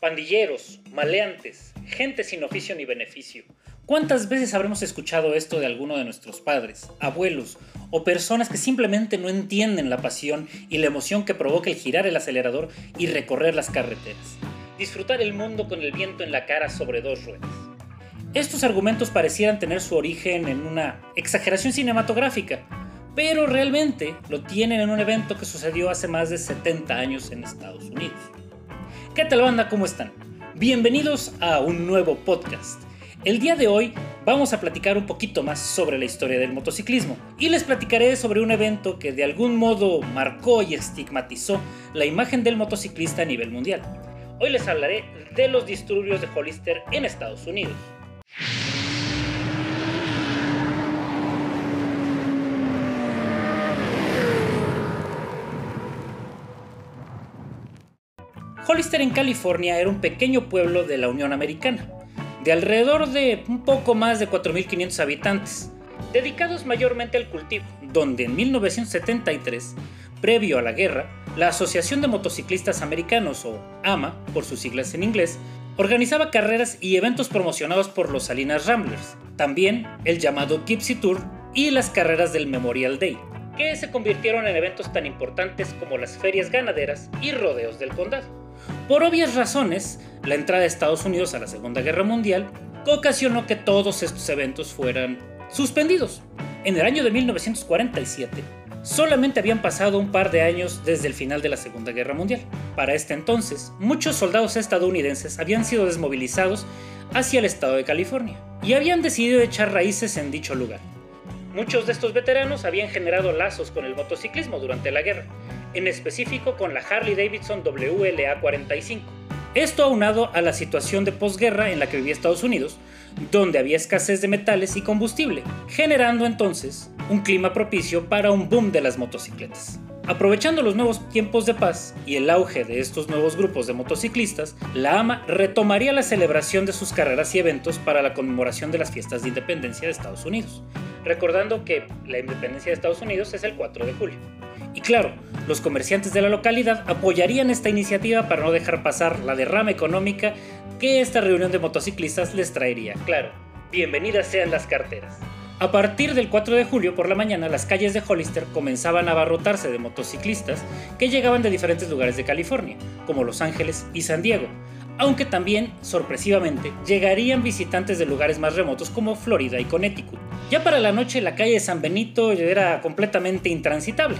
Pandilleros, maleantes, gente sin oficio ni beneficio. ¿Cuántas veces habremos escuchado esto de alguno de nuestros padres, abuelos o personas que simplemente no entienden la pasión y la emoción que provoca el girar el acelerador y recorrer las carreteras? Disfrutar el mundo con el viento en la cara sobre dos ruedas. Estos argumentos parecieran tener su origen en una exageración cinematográfica, pero realmente lo tienen en un evento que sucedió hace más de 70 años en Estados Unidos. ¿Qué tal banda? ¿Cómo están? Bienvenidos a un nuevo podcast. El día de hoy vamos a platicar un poquito más sobre la historia del motociclismo y les platicaré sobre un evento que de algún modo marcó y estigmatizó la imagen del motociclista a nivel mundial. Hoy les hablaré de los disturbios de Hollister en Estados Unidos. Hollister en California era un pequeño pueblo de la Unión Americana, de alrededor de un poco más de 4.500 habitantes, dedicados mayormente al cultivo, donde en 1973, previo a la guerra, la Asociación de Motociclistas Americanos, o AMA por sus siglas en inglés, organizaba carreras y eventos promocionados por los Salinas Ramblers, también el llamado Gypsy Tour y las carreras del Memorial Day, que se convirtieron en eventos tan importantes como las ferias ganaderas y rodeos del condado. Por obvias razones, la entrada de Estados Unidos a la Segunda Guerra Mundial ocasionó que todos estos eventos fueran suspendidos. En el año de 1947, solamente habían pasado un par de años desde el final de la Segunda Guerra Mundial. Para este entonces, muchos soldados estadounidenses habían sido desmovilizados hacia el estado de California y habían decidido echar raíces en dicho lugar. Muchos de estos veteranos habían generado lazos con el motociclismo durante la guerra en específico con la Harley Davidson WLA-45. Esto aunado a la situación de posguerra en la que vivía Estados Unidos, donde había escasez de metales y combustible, generando entonces un clima propicio para un boom de las motocicletas. Aprovechando los nuevos tiempos de paz y el auge de estos nuevos grupos de motociclistas, la AMA retomaría la celebración de sus carreras y eventos para la conmemoración de las fiestas de independencia de Estados Unidos, recordando que la independencia de Estados Unidos es el 4 de julio. Y claro, los comerciantes de la localidad apoyarían esta iniciativa para no dejar pasar la derrama económica que esta reunión de motociclistas les traería. Claro, bienvenidas sean las carteras. A partir del 4 de julio por la mañana, las calles de Hollister comenzaban a abarrotarse de motociclistas que llegaban de diferentes lugares de California, como Los Ángeles y San Diego, aunque también, sorpresivamente, llegarían visitantes de lugares más remotos como Florida y Connecticut. Ya para la noche la calle de San Benito era completamente intransitable,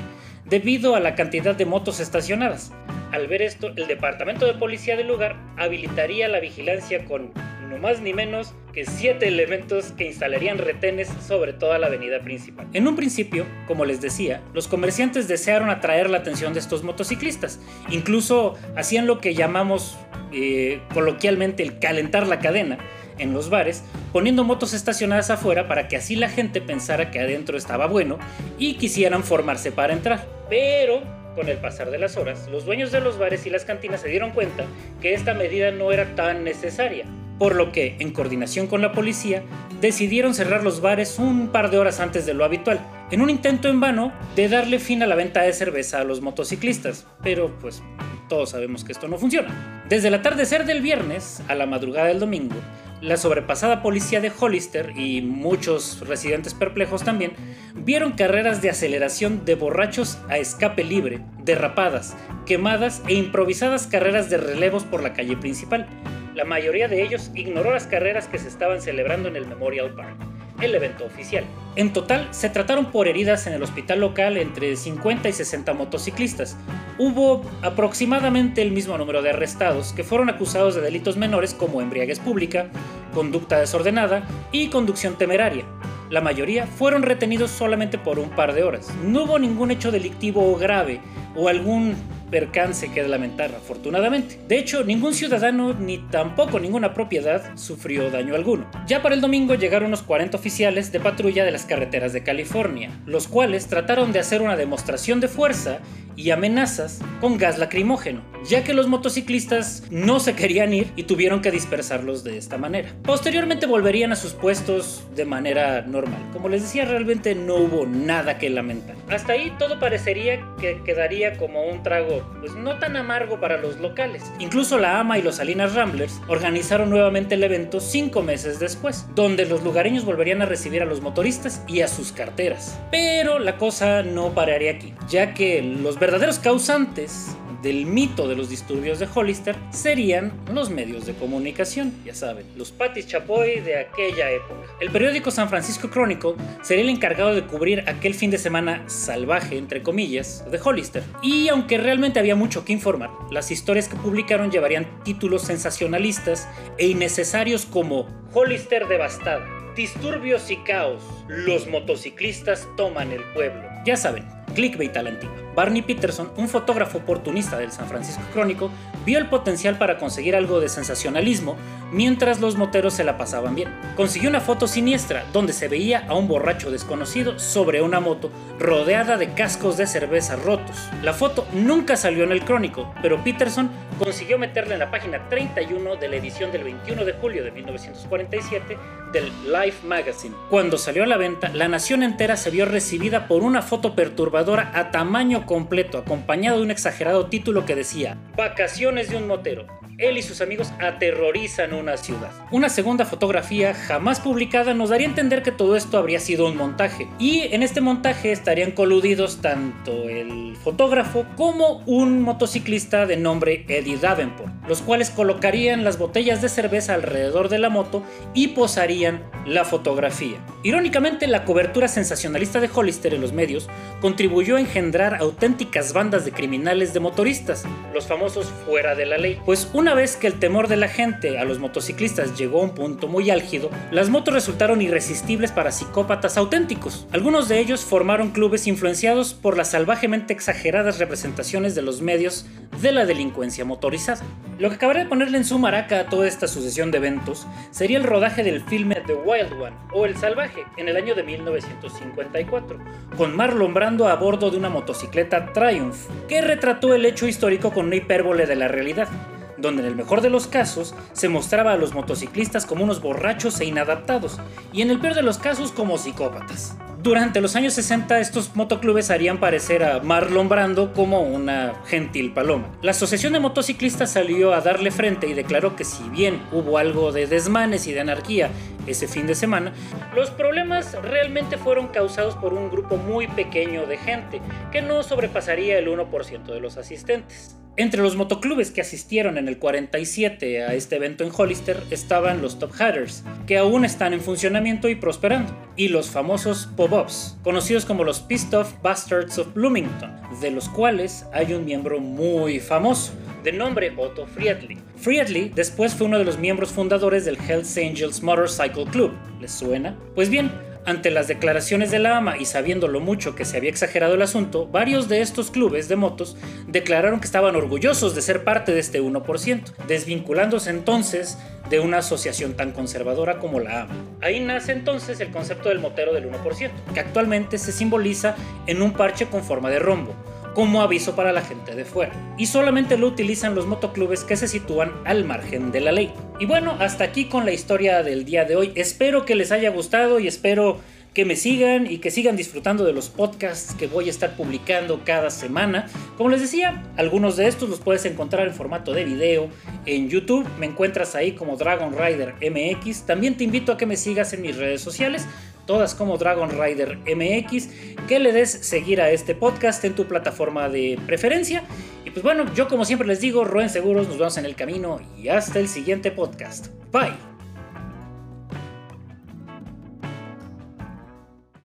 debido a la cantidad de motos estacionadas. Al ver esto, el departamento de policía del lugar habilitaría la vigilancia con no más ni menos que siete elementos que instalarían retenes sobre toda la avenida principal. En un principio, como les decía, los comerciantes desearon atraer la atención de estos motociclistas. Incluso hacían lo que llamamos eh, coloquialmente el calentar la cadena, en los bares, poniendo motos estacionadas afuera para que así la gente pensara que adentro estaba bueno y quisieran formarse para entrar. Pero con el pasar de las horas, los dueños de los bares y las cantinas se dieron cuenta que esta medida no era tan necesaria, por lo que, en coordinación con la policía, decidieron cerrar los bares un par de horas antes de lo habitual, en un intento en vano de darle fin a la venta de cerveza a los motociclistas, pero pues todos sabemos que esto no funciona. Desde el atardecer del viernes a la madrugada del domingo, la sobrepasada policía de Hollister y muchos residentes perplejos también vieron carreras de aceleración de borrachos a escape libre, derrapadas, quemadas e improvisadas carreras de relevos por la calle principal. La mayoría de ellos ignoró las carreras que se estaban celebrando en el Memorial Park el evento oficial. En total, se trataron por heridas en el hospital local entre 50 y 60 motociclistas. Hubo aproximadamente el mismo número de arrestados que fueron acusados de delitos menores como embriaguez pública, conducta desordenada y conducción temeraria. La mayoría fueron retenidos solamente por un par de horas. No hubo ningún hecho delictivo grave o algún percance que lamentar, afortunadamente. De hecho, ningún ciudadano ni tampoco ninguna propiedad sufrió daño alguno. Ya para el domingo llegaron unos 40 oficiales de patrulla de las carreteras de California, los cuales trataron de hacer una demostración de fuerza y amenazas con gas lacrimógeno, ya que los motociclistas no se querían ir y tuvieron que dispersarlos de esta manera. Posteriormente volverían a sus puestos de manera normal. Como les decía, realmente no hubo nada que lamentar. Hasta ahí todo parecería que quedaría como un trago pues no tan amargo para los locales. Incluso la AMA y los Salinas Ramblers organizaron nuevamente el evento cinco meses después, donde los lugareños volverían a recibir a los motoristas y a sus carteras. Pero la cosa no pararía aquí, ya que los verdaderos causantes del mito de los disturbios de Hollister serían los medios de comunicación, ya saben, los patis chapoy de aquella época. El periódico San Francisco Chronicle sería el encargado de cubrir aquel fin de semana salvaje, entre comillas, de Hollister. Y aunque realmente había mucho que informar, las historias que publicaron llevarían títulos sensacionalistas e innecesarios como Hollister devastado, disturbios y caos, los motociclistas toman el pueblo. Ya saben, clickbait a la antigua. Barney Peterson, un fotógrafo oportunista del San Francisco Crónico, vio el potencial para conseguir algo de sensacionalismo mientras los moteros se la pasaban bien. Consiguió una foto siniestra donde se veía a un borracho desconocido sobre una moto rodeada de cascos de cerveza rotos. La foto nunca salió en el Crónico, pero Peterson consiguió meterla en la página 31 de la edición del 21 de julio de 1947 del Life Magazine. Cuando salió a la venta, la nación entera se vio recibida por una foto perturbadora a tamaño completo, acompañado de un exagerado título que decía Vacaciones de un motero. Él y sus amigos aterrorizan una ciudad. Una segunda fotografía jamás publicada nos daría a entender que todo esto habría sido un montaje. Y en este montaje estarían coludidos tanto el fotógrafo como un motociclista de nombre Eddie Davenport, los cuales colocarían las botellas de cerveza alrededor de la moto y posarían la fotografía. Irónicamente, la cobertura sensacionalista de Hollister en los medios contribuyó a engendrar auténticas bandas de criminales de motoristas, los famosos fuera de la ley, pues una vez que el temor de la gente a los motociclistas llegó a un punto muy álgido, las motos resultaron irresistibles para psicópatas auténticos. Algunos de ellos formaron clubes influenciados por las salvajemente exageradas representaciones de los medios de la delincuencia motorizada. Lo que acabaría de ponerle en su maraca a toda esta sucesión de eventos sería el rodaje del filme The Wild One o El Salvaje en el año de 1954, con Marlon Brando a bordo de una motocicleta Triumph, que retrató el hecho histórico con una hipérbole de la realidad donde en el mejor de los casos se mostraba a los motociclistas como unos borrachos e inadaptados, y en el peor de los casos como psicópatas. Durante los años 60 estos motoclubes harían parecer a Marlon Brando como una gentil paloma. La Asociación de Motociclistas salió a darle frente y declaró que si bien hubo algo de desmanes y de anarquía ese fin de semana, los problemas realmente fueron causados por un grupo muy pequeño de gente, que no sobrepasaría el 1% de los asistentes. Entre los motoclubes que asistieron en el 47 a este evento en Hollister estaban los Top Hatters, que aún están en funcionamiento y prosperando, y los famosos Pop-Ups, conocidos como los Pissed Off Bastards of Bloomington, de los cuales hay un miembro muy famoso, de nombre Otto Friedli. Friedli después fue uno de los miembros fundadores del Hells Angels Motorcycle Club. ¿Les suena? Pues bien, ante las declaraciones de la AMA y sabiendo lo mucho que se había exagerado el asunto, varios de estos clubes de motos declararon que estaban orgullosos de ser parte de este 1%, desvinculándose entonces de una asociación tan conservadora como la AMA. Ahí nace entonces el concepto del motero del 1%, que actualmente se simboliza en un parche con forma de rombo como aviso para la gente de fuera. Y solamente lo utilizan los motoclubes que se sitúan al margen de la ley. Y bueno, hasta aquí con la historia del día de hoy. Espero que les haya gustado y espero que me sigan y que sigan disfrutando de los podcasts que voy a estar publicando cada semana. Como les decía, algunos de estos los puedes encontrar en formato de video en YouTube. Me encuentras ahí como Dragon Rider MX. También te invito a que me sigas en mis redes sociales todas como Dragon Rider MX, que le des seguir a este podcast en tu plataforma de preferencia. Y pues bueno, yo como siempre les digo, roen seguros, nos vemos en el camino y hasta el siguiente podcast. Bye.